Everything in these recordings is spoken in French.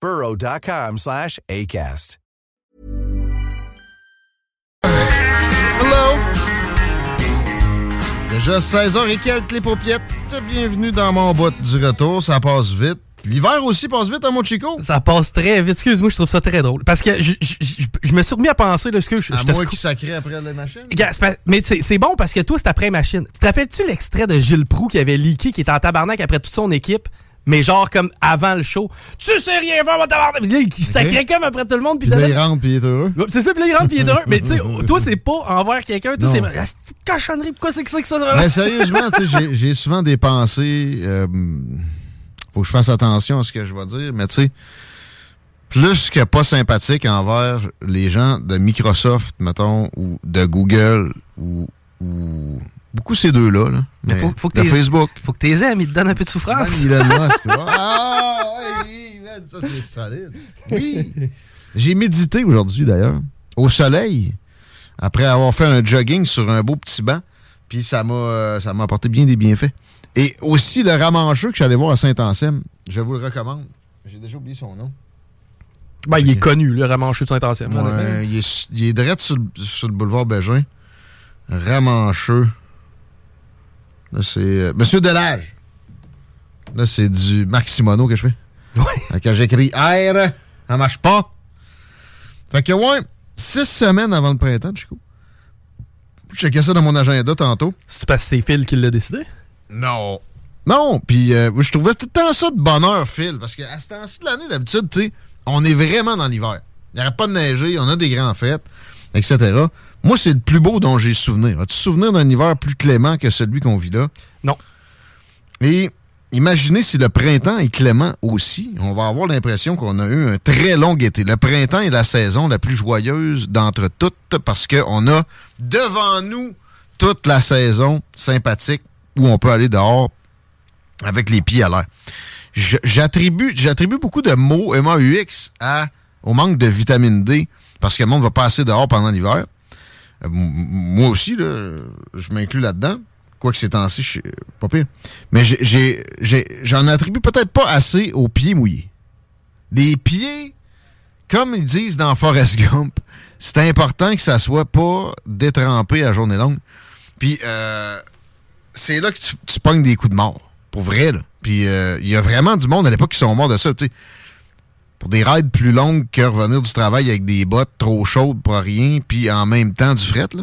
burrow.com slash ACAST. Hello! Déjà 16h et quelques les paupiètes. Bienvenue dans mon bout du retour. Ça passe vite. L'hiver aussi passe vite à mon Chico. Ça passe très vite. Excuse-moi, je trouve ça très drôle. Parce que je, je- je- je me suis remis à penser, là, ce que je, À je moi qui sacré après la machine. Mais c'est c'est bon parce que toi, c'est après machine. Tu te rappelles-tu l'extrait de Gilles Proux qui avait leaké, qui était en tabarnak après toute son équipe? Mais genre comme avant le show. Tu sais rien faire, mon tabarnak! Puis là, il sacrait comme après tout le monde. Puis Puis là, il rentre puis il est heureux. C'est ça, puis là, il rentre, puis il est heureux. Mais tu sais, toi, c'est pas envers quelqu'un. Toi, c'est. Ah, c'est une cochonnerie. Pourquoi c'est que ça que ça? Mais sérieusement, tu sais, j'ai- j'ai souvent des pensées. euh, faut que je fasse attention à ce que je vais dire, mais tu sais, plus que pas sympathique envers les gens de Microsoft, mettons, ou de Google, ou, ou beaucoup ces deux-là. Là, Mais faut- faut que t'es- Facebook. Faut que tes amis ils te donnent un peu de souffrance. Même Elon Musk. ah, oui, man, ça c'est solide. Oui. J'ai médité aujourd'hui d'ailleurs, au soleil, après avoir fait un jogging sur un beau petit banc, puis ça m'a euh, ça m'a apporté bien des bienfaits. Et aussi le ramancheux que j'allais voir à Saint-Anselme, je vous le recommande. J'ai déjà oublié son nom. Ben, il est connu, le ramancheux de Saint-Ancien. Ouais, il est, il est direct sur, le- sur le boulevard Bégin. Ramancheux. Là, c'est euh, Monsieur Delage. Là, c'est du Maximono que je fais. Ouais. Quand j'écris R, ça marche pas. Fait que, ouais, six semaines avant le printemps, Chico. Je checkais ça dans mon agenda tantôt. C'est parce que c'est Phil qui l'a décidé? Non. Non, puis euh, je trouvais tout le temps ça de bonheur, Phil, parce qu'à ce temps-ci de l'année, d'habitude, tu sais, on est vraiment dans l'hiver. Il n'y arrête pas de neiger, on a des grandes fêtes, etc. Moi, c'est le plus beau dont j'ai souvenir. As-tu souvenir d'un hiver plus clément que celui qu'on vit là? Non. Et imaginez si le printemps est clément aussi. On va avoir l'impression qu'on a eu un très long été. Le printemps est la saison la plus joyeuse d'entre toutes parce qu'on a devant nous toute la saison sympathique où on peut aller dehors avec les pieds à l'air. J'attribue beaucoup de mots MAUX à, au manque de vitamine D parce que le monde va passer dehors pendant l'hiver. Euh, moi aussi, je m'inclus là-dedans. Quoique ces temps-ci, je suis pas pire. Mais j'en attribue peut-être pas assez aux pieds mouillés. Les pieds, comme ils disent dans Forrest Gump, c'est important que ça soit pas détrempé à journée longue. Puis euh, c'est là que tu, pognes des coups de mort. Pour vrai, là. Puis euh, il y a vraiment du monde à l'époque qui sont morts de ça, tu sais. Des rides plus longues que revenir du travail avec des bottes trop chaudes pour rien, puis en même temps du fret, là.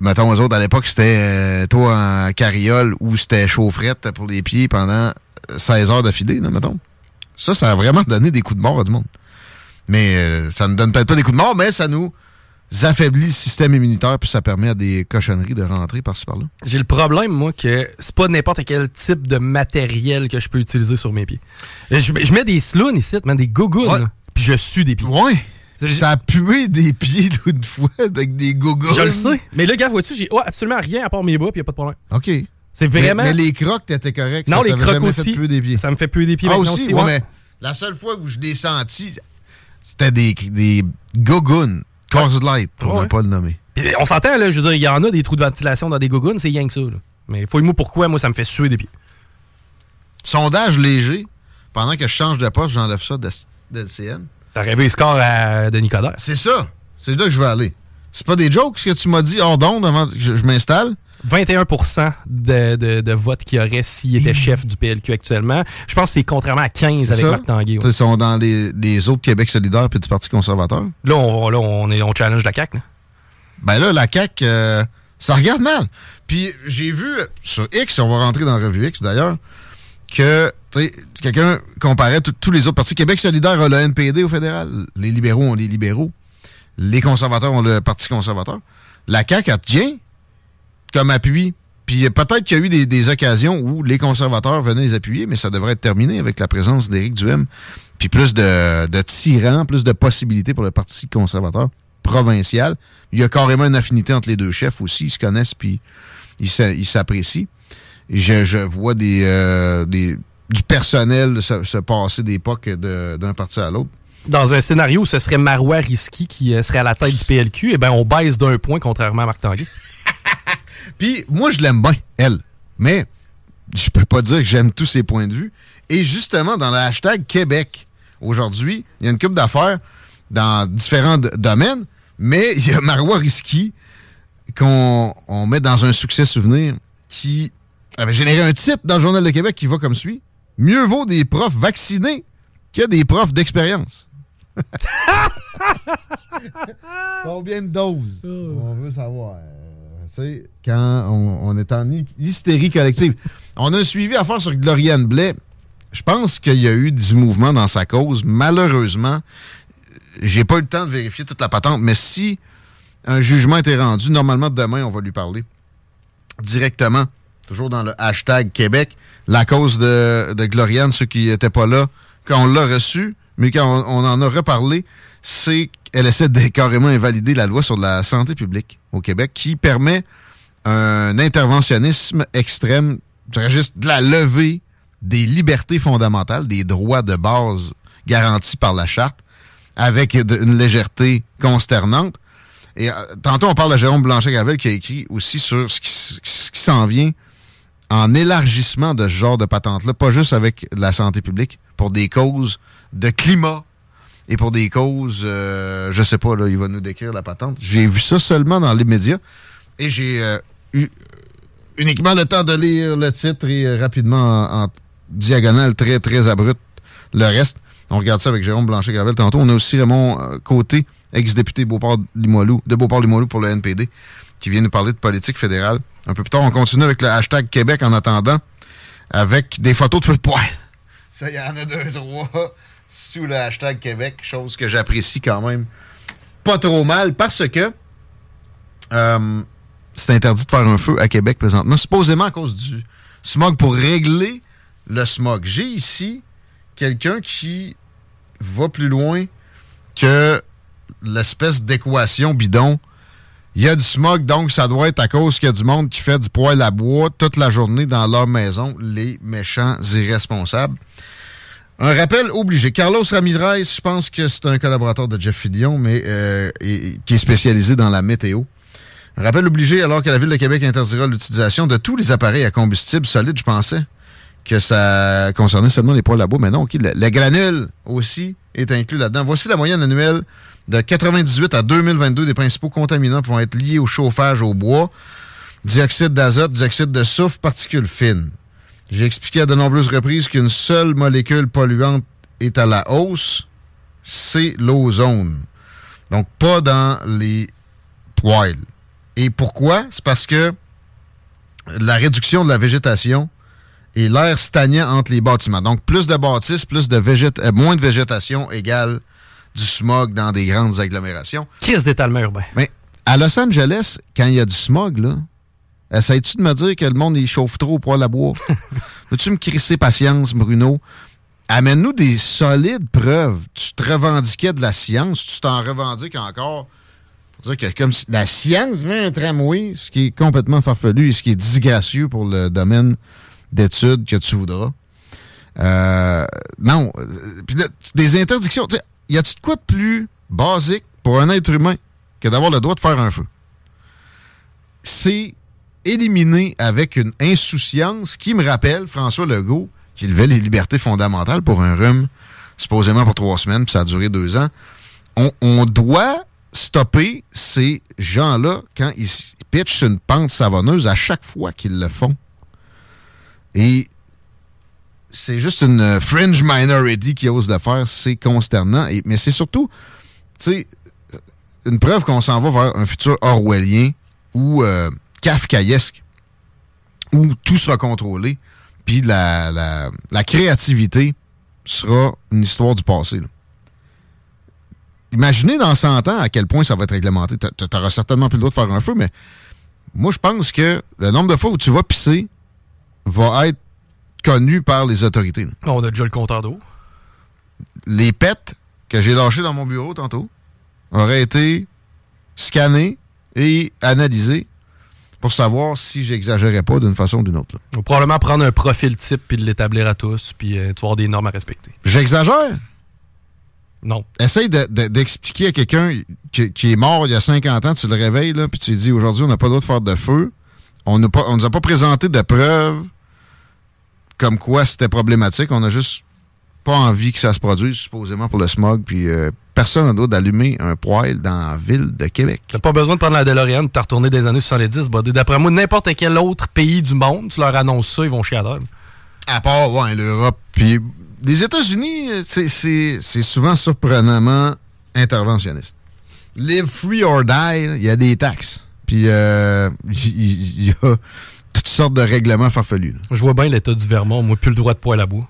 Mettons, eux autres, à l'époque, c'était euh, toi en carriole ou c'était chaufferette pour les pieds pendant 16 heures d'affilée, là, mettons. Ça, ça a vraiment donné des coups de mort à du monde. Mais euh, ça ne donne peut-être pas des coups de mort, mais ça nous affaiblit le système immunitaire, puis ça permet à des cochonneries de rentrer par-ci par-là? J'ai le problème, moi, que c'est pas n'importe quel type de matériel que je peux utiliser sur mes pieds. Je, je mets des slouns ici, man, des gougounes, Ouais. puis je sue des pieds. Ouais. Ça a pué des pieds d'une fois avec des gougounes. Je le sais. Mais là, gars, vois-tu, j'ai oh, absolument rien à part mes bas, puis y a pas de problème. OK. C'est vraiment. Mais, mais les crocs, t'étais correct. non, ça les crocs fait aussi. puer des pieds. Ça me fait puer des pieds Ah maintenant aussi, aussi. ouais, ouais. mais la seule fois où je l'ai senti, c'était des, des gougounes. Coors Light, pour Ouais. ne pas le nommer. On s'entend, là, je veux dire, il y en a des trous de ventilation dans des gougounes, c'est rien que ça. Là. Mais fouille-moi pourquoi, moi, ça me fait suer des pieds. Sondage léger. Pendant que je change de poste, j'enlève ça de, de LCN. T'as rêvé le score à Denis Coderre. C'est ça. C'est là que je veux aller. C'est pas des jokes ce que tu m'as dit hors d'onde avant que je, je m'installe? 21 de, de, de votes qu'il y aurait s'il était chef du PLQ actuellement. Je pense que c'est contrairement à 15 C'est avec ça? Marc Tanguay. Ils sont dans les, les autres Québec solidaire puis du Parti conservateur. Là, on, là, on, est, on challenge la CAQ. là. Ben là, la CAQ, euh, ça regarde mal. Puis j'ai vu euh, sur X, on va rentrer dans la revue X d'ailleurs, que quelqu'un comparait tous les autres partis. Québec solidaire a le NPD au fédéral. Les libéraux ont les libéraux. Les conservateurs ont le Parti conservateur. La CAQ, elle tient comme appui. Puis euh, peut-être qu'il y a eu des, occasions où les conservateurs venaient les appuyer, mais ça devrait être terminé avec la présence d'Éric Duhem. Puis plus de, tyrans, plus de possibilités pour le Parti conservateur provincial. Il y a carrément une affinité entre les deux chefs aussi. Ils se connaissent puis ils s'a- ils s'apprécient. Je, vois euh, des du personnel se, se passer d'époque d'un parti à l'autre. Dans un scénario où ce serait Marois Risky qui euh, serait à la tête du PLQ, eh ben, on baisse d'un point contrairement à Marc Tanguay. Puis moi, je l'aime bien, elle. Mais je peux pas dire que j'aime tous ses points de vue. Et justement, dans le hashtag Québec, aujourd'hui, il y a une coupe d'affaires dans différents domaines, mais il y a Marois Risky qu'on on met dans un succès souvenir qui avait généré un titre dans le Journal de Québec qui va comme suit. Mieux vaut des profs vaccinés que des profs d'expérience. Combien de doses? On veut savoir. Sais, quand on, est en hy- hystérie collective. On a suivi à faire sur Gloriane Blais. Je pense qu'il y a eu du mouvement dans sa cause. Malheureusement, j'ai pas eu le temps de vérifier toute la patente, mais si un jugement était rendu, normalement demain, on va lui parler directement, toujours dans le hashtag Québec, la cause de, de Gloriane, ceux qui n'étaient pas là, quand on l'a reçu, mais quand on, on en a reparlé, c'est qu'elle essaie de carrément invalider la loi sur la santé publique au Québec qui permet un interventionnisme extrême, juste de la levée des libertés fondamentales, des droits de base garantis par la charte, avec une légèreté consternante. Et euh, tantôt, on parle de Jérôme Blanchet-Gravel qui a écrit aussi sur ce qui, s- ce qui s'en vient en élargissement de ce genre de patente-là, pas juste avec la santé publique, pour des causes de climat et pour des causes, euh, je sais pas, là, il va nous décrire la patente. J'ai vu ça seulement dans les médias et j'ai euh, eu uniquement le temps de lire le titre et euh, rapidement en, diagonale très, très abrupte le reste. On regarde ça avec Jérôme Blanchet-Gravel tantôt. On a aussi Raymond euh, Côté, ex-député Beauport-Limoilou, de Beauport-Limoilou pour le NPD, qui vient nous parler de politique fédérale. Un peu plus tard, on continue avec le hashtag Québec en attendant, avec des photos de feu de poil. Ça, il y en a deux, trois sous le hashtag Québec, chose que j'apprécie quand même pas trop mal parce que euh, c'est interdit de faire un feu à Québec présentement, supposément à cause du smog. Pour régler le smog, j'ai ici quelqu'un qui va plus loin que l'espèce d'équation bidon. Il y a du smog, donc ça doit être à cause qu'il y a du monde qui fait du poêle à bois toute la journée dans leur maison, les méchants irresponsables. Un rappel obligé. Carlos Ramirez, je pense que c'est un collaborateur de Jeff Fillion, mais euh, qui est spécialisé dans la météo. Un rappel obligé alors que la Ville de Québec interdira l'utilisation de tous les appareils à combustible solide, je pensais que ça concernait seulement les poêles à bois, mais non, OK, le, le granule aussi est inclus là-dedans. Voici la moyenne annuelle de 98 à 2022 des principaux contaminants pouvant être liés au chauffage au bois, dioxyde d'azote, dioxyde de soufre, particules fines. J'ai expliqué à de nombreuses reprises qu'une seule molécule polluante est à la hausse, c'est l'ozone. Donc, pas dans les poêles. Et pourquoi? C'est parce que la réduction de la végétation et l'air stagnant entre les bâtiments. Donc, plus de bâtisses, plus de végét euh, moins de végétation égale du smog dans des grandes agglomérations. Crise d'étalement urbain. Mais à Los Angeles, quand il y a du smog, là, essayes-tu de me dire que le monde il chauffe trop au poêle à bois? Veux-tu me crisser patience, Bruno? Amène-nous des solides preuves. Tu te revendiquais de la science, tu t'en revendiques encore. Pour dire que comme si la science vient un tramway, ce qui est complètement farfelu et ce qui est disgracieux pour le domaine d'études que tu voudras. Euh, non. Puis là, des interdictions. Y a-tu de quoi de plus basique pour un être humain que d'avoir le droit de faire un feu? C'est éliminé avec une insouciance qui me rappelle François Legault qui levait les libertés fondamentales pour un rhume, supposément pour trois semaines, puis ça a duré deux ans. On, doit stopper ces gens-là quand ils pitchent une pente savonneuse à chaque fois qu'ils le font. Et c'est juste une fringe minority qui ose le faire. C'est consternant. Et, mais c'est surtout, tu sais, une preuve qu'on s'en va vers un futur orwellien ou euh, kafkaesque, où tout sera contrôlé, puis la, la, la, créativité sera une histoire du passé. Là. Imaginez dans 100 ans à quel point ça va être réglementé. Tu n'auras certainement plus le droit de faire un feu, mais moi, je pense que le nombre de fois où tu vas pisser va être connu par les autorités. Là. On a déjà le compteur d'eau. Les pets que j'ai lâchés dans mon bureau tantôt auraient été scannés et analysés pour savoir si j'exagérais pas d'une façon ou d'une autre. On va probablement prendre un profil type puis de l'établir à tous, puis euh, tu vas avoir des normes à respecter. J'exagère? Non. Essaye d'expliquer de, de, à quelqu'un qui, qui, est mort il y a 50 ans, tu le réveilles, là, puis tu lui dis aujourd'hui, on n'a pas le droit de faire de feu. On ne nous a pas présenté de preuves comme quoi c'était problématique. On a juste pas envie que ça se produise, supposément pour le smog. Puis euh, personne n'a droit d'allumer un poêle dans la ville de Québec. T'as pas besoin de prendre la DeLorean de te retourner des années 70, buddy. D'après moi, n'importe quel autre pays du monde, tu leur annonces ça, ils vont chier à l'heure. À part, ouais, l'Europe. Puis les États-Unis, c'est souvent surprenamment interventionniste. Live free or die, il y a des taxes. Puis il euh, y, y, a toutes sortes de règlements farfelus. Là. Je vois bien l'état du Vermont, moi, plus le droit de poêle à bois.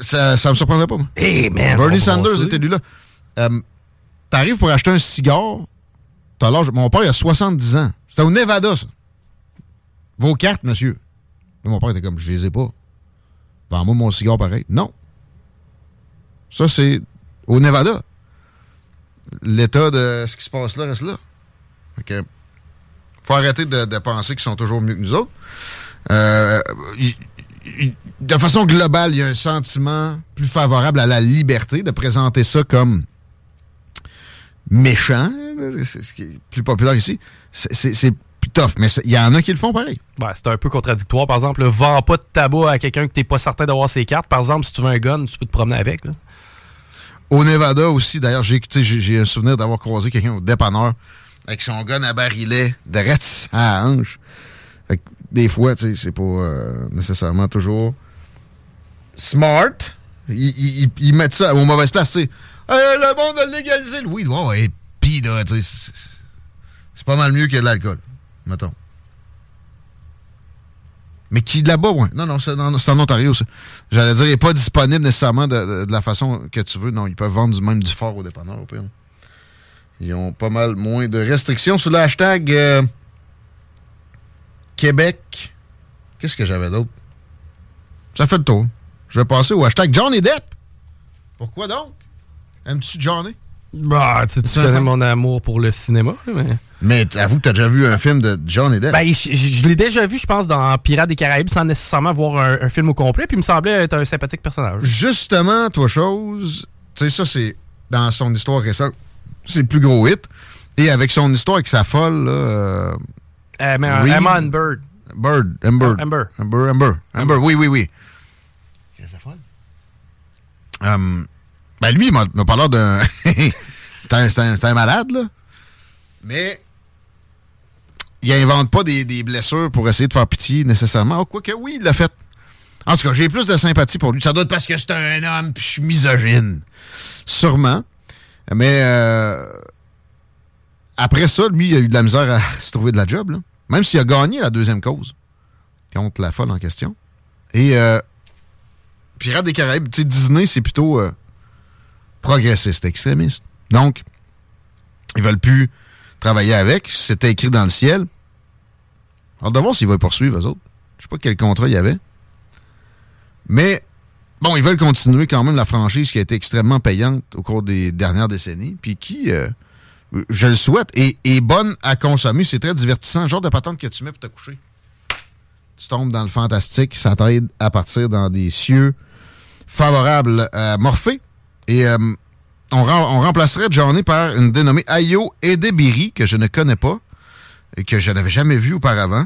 Ça, ça me surprendrait pas, moi. Hey, man! Bernie Sanders était élu là. Euh, T'arrives pour acheter un cigare, t'as l'âge. Mon père, il a 70 ans. C'était au Nevada, ça. Vos cartes, monsieur. Mais mon père était comme, je les ai pas. Vends-moi mon cigare pareil. Non. Ça, c'est au Nevada. L'état de ce qui se passe là reste là. OK. Faut arrêter de, penser qu'ils sont toujours mieux que nous autres. Euh, de façon globale, il y a un sentiment plus favorable à la liberté de présenter ça comme méchant, c'est ce qui est plus populaire ici. C'est plus tough, mais il y en a qui le font pareil. Ouais, c'est un peu contradictoire. Par exemple, vends pas de tabac à quelqu'un que t'es pas certain d'avoir ses cartes. Par exemple, si tu veux un gun, tu peux te promener avec. Là. Au Nevada aussi, d'ailleurs, j'ai un souvenir d'avoir croisé quelqu'un au dépanneur avec son gun à barillet de à hanche. Fait que des fois, tu sais, c'est pas euh, nécessairement toujours smart. Ils, ils, ils, mettent ça aux mauvaises places, tu Hey, le monde a légalisé le weed. Et pis, tu sais, c'est pas mal mieux que de l'alcool, mettons. Mais qui là-bas, ouais. Non, non, c'est en Ontario, ça. J'allais dire, il n'est pas disponible nécessairement de, de, de, la façon que tu veux. Non, ils peuvent vendre du même du fort au dépanneur, au pire. Ils ont pas mal moins de restrictions. Sur le hashtag euh, Québec, qu'est-ce que j'avais d'autre? Ça fait le tour. Je vais passer au hashtag Johnny Depp. Pourquoi donc? Aimes-tu Johnny? Bah, tu, tu connais mon amour pour le cinéma, mais... Mais avoue que t'as déjà vu un film de Johnny Depp. Ben, je, je l'ai déjà vu, je pense, dans Pirates des Caraïbes, sans nécessairement voir un, un, film au complet, puis il me semblait être un sympathique personnage. Justement, toi, chose, tu sais, ça, c'est dans son histoire récente, c'est le plus gros hit. Et avec son histoire avec sa folle, là... Euh, euh, mais un Emma and Bird. Bird, Amber. Amber. Amber, Amber. Amber, oui, oui, oui. Qu'est-ce que sa folle? Um, ben, lui, il m'a parlé d'un... c'est un, malade, là. Mais il invente pas des, des, blessures pour essayer de faire pitié nécessairement. Oh, quoique oui, il l'a fait. En tout cas, j'ai plus de sympathie pour lui. Ça doit être parce que c'est un homme puis je suis misogyne. Sûrement. Mais euh, après ça, lui, il a eu de la misère à se trouver de la job. Là. Même s'il a gagné la deuxième cause contre la folle en question. Et euh, Pirates des Caraïbes, tu sais, Disney, c'est plutôt euh, progressiste, extrémiste. Donc, ils veulent plus travailler avec. C'était écrit dans le ciel. Alors, de voir s'ils vont poursuivre, eux autres. Je sais pas quel contrat il y avait. Mais, bon, ils veulent continuer quand même la franchise qui a été extrêmement payante au cours des dernières décennies, puis qui, euh, je le souhaite, est, est bonne à consommer. C'est très divertissant. Le genre de patente que tu mets pour te coucher. Tu tombes dans le fantastique, ça t'aide à partir dans des cieux favorables à Morphée. Et euh, on, rem- on remplacerait Johnny par une dénommée Ayo Edebiri, que je ne connais pas, et que je n'avais jamais vue auparavant,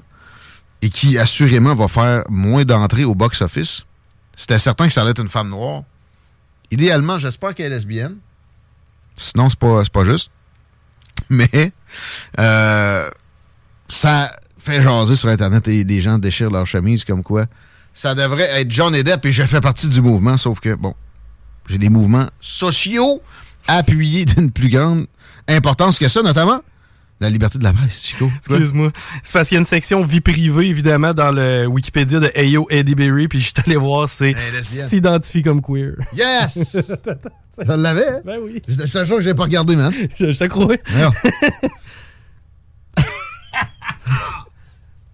et qui assurément va faire moins d'entrées au box-office. C'était certain que ça allait être une femme noire. Idéalement, j'espère qu'elle est lesbienne. Sinon, c'est pas, pas juste. Mais euh, ça fait jaser sur Internet et des gens déchirent leur chemise comme quoi ça devrait être John Depp et je fais partie du mouvement, sauf que, bon, j'ai des mouvements sociaux appuyés d'une plus grande importance que ça, notamment la liberté de la presse, Chico. Excuse-moi. C'est parce qu'il y a une section vie privée, évidemment, dans le Wikipédia de Ayo Eddie Berry, puis je suis allé voir, c'est lesbienne. s'identifie comme queer. Yes! je l'avais. hein? Ben oui. Je je te jure que je l'ai pas regardé, man. Je, je te crois.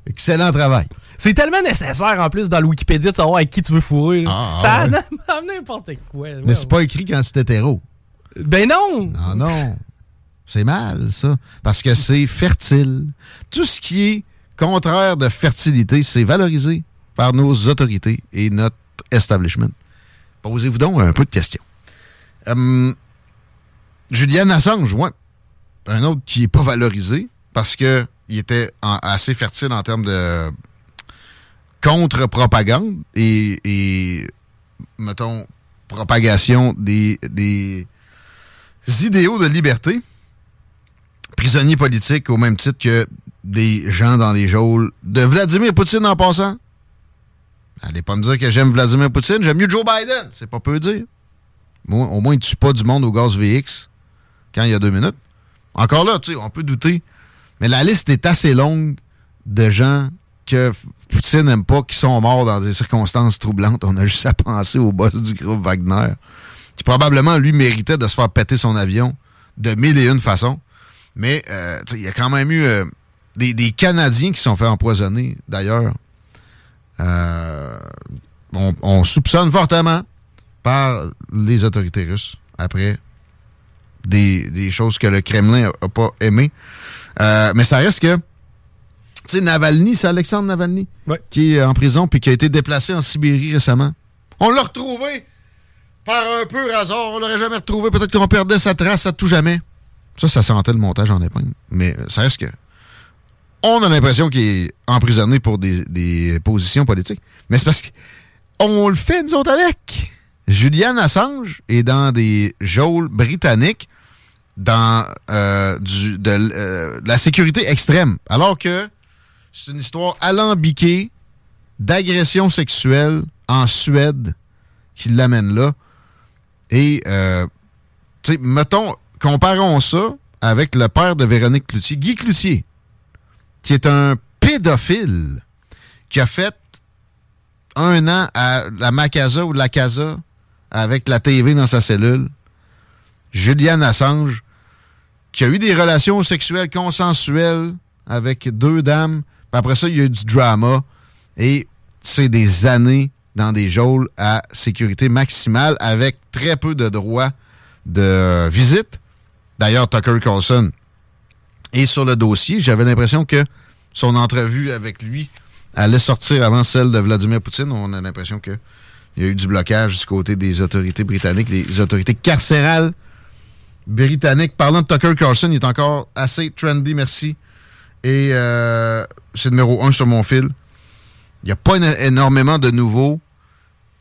Excellent travail. C'est tellement nécessaire, en plus, dans le Wikipédia, de savoir avec qui tu veux fourrer. là. Ah, ça ouais. a n'importe quoi. Mais c'est pas écrit quand c'est hétéro. Ben non! Non, non. C'est mal, ça. Parce que c'est fertile. Tout ce qui est contraire de fertilité, c'est valorisé par nos autorités et notre establishment. Posez-vous donc un peu de questions. Hum, Julian Assange, ouais. Un autre qui n'est pas valorisé parce que il était en- assez fertile en termes de contre-propagande et, et, mettons, propagation des, des idéaux de liberté. Prisonniers politiques au même titre que des gens dans les geôles de Vladimir Poutine en passant. Allez pas me dire que j'aime Vladimir Poutine, j'aime mieux Joe Biden. C'est pas peu dire. Au moins, il tue pas du monde au gaz VX quand il y a deux minutes. Encore là, tu sais, on peut douter. Mais la liste est assez longue de gens que Poutine n'aime pas, qui sont morts dans des circonstances troublantes. On a juste à penser au boss du groupe Wagner, qui probablement, lui, méritait de se faire péter son avion de mille et une façons. Mais euh, il y a quand même eu euh, des, Canadiens qui sont fait empoisonner, d'ailleurs. Euh, on, on soupçonne fortement par les autorités russes après des, des choses que le Kremlin a, a pas aimées. Mais ça reste que, tu sais, Navalny, c'est Alexandre Navalny, Ouais. qui est en prison puis qui a été déplacé en Sibérie récemment. On l'a retrouvé par un peu hasard. On l'aurait jamais retrouvé. Peut-être qu'on perdait sa trace à tout jamais. Ça, ça sentait le montage en épingle. Mais euh, ça reste que. On a l'impression qu'il est emprisonné pour des, des positions politiques. Mais c'est parce qu'on le fait, nous autres, avec. Julian Assange est dans des geôles britanniques dans euh, du, de, l- euh, de la sécurité extrême. Alors que c'est une histoire alambiquée d'agression sexuelle en Suède qui l'amène là. Et, euh, tu sais, mettons, comparons ça avec le père de Véronique Cloutier, Guy Cloutier, qui est un pédophile qui a fait un an à la Macasa ou la Casa avec la TV dans sa cellule. Julian Assange, qui a eu des relations sexuelles consensuelles avec deux dames. Après ça, il y a eu du drama. Et c'est des années dans des geôles à sécurité maximale avec très peu de droits de visite. D'ailleurs, Tucker Carlson est sur le dossier. J'avais l'impression que son entrevue avec lui allait sortir avant celle de Vladimir Poutine. On a l'impression que il y a eu du blocage du côté des autorités britanniques, des autorités carcérales britanniques. Parlant de Tucker Carlson, il est encore assez trendy, merci. Et euh, c'est numéro un sur mon fil. Il n'y a pas éno- énormément de nouveaux.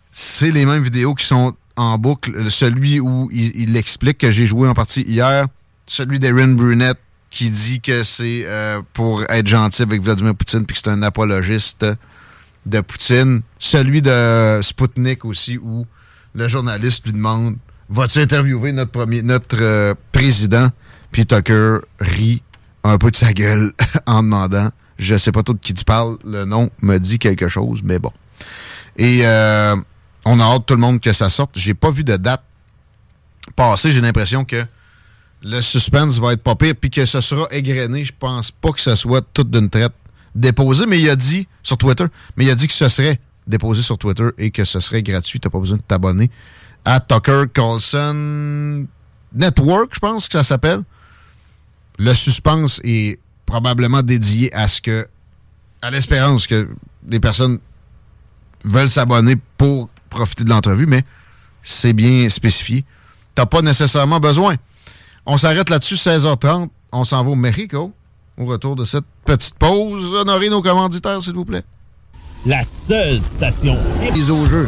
C'est les mêmes vidéos qui sont en boucle. Celui où il, il explique que j'ai joué en partie hier. Celui d'Erin Brunette qui dit que c'est euh, pour être gentil avec Vladimir Poutine puis que c'est un apologiste de Poutine. Celui de Sputnik aussi où le journaliste lui demande Vas-tu interviewer notre premier notre euh, président? Puis Tucker rit un peu de sa gueule en demandant Je sais pas trop de qui tu parles, le nom me dit quelque chose, mais bon. Et euh, on a hâte tout le monde que ça sorte. J'ai pas vu de date passer. J'ai l'impression que le suspense va être pas pire, puis que ce sera égrené. Je pense pas que ce soit tout d'une traite déposé, mais il a dit sur Twitter, mais il a dit que ce serait déposé sur Twitter et que ce serait gratuit. T'as pas besoin de t'abonner à Tucker Carlson Network, je pense que ça s'appelle. Le suspense est probablement dédié à ce que, à l'espérance que des personnes veulent s'abonner pour profiter de l'entrevue, mais c'est bien spécifié. T'as pas nécessairement besoin. On s'arrête là-dessus, 16h30. On s'en va au Mexico. Au retour de cette petite pause, honorez nos commanditaires, s'il vous plaît. La seule station. Mise au jeu.